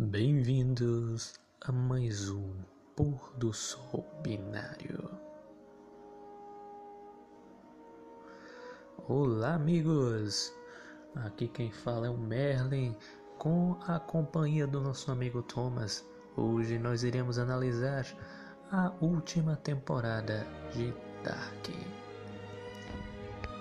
Bem-vindos a mais um Pôr do Sol Binário. Olá, amigos! Aqui quem fala é o Merlin com a companhia do nosso amigo Thomas. Hoje nós iremos analisar a última temporada de Dark.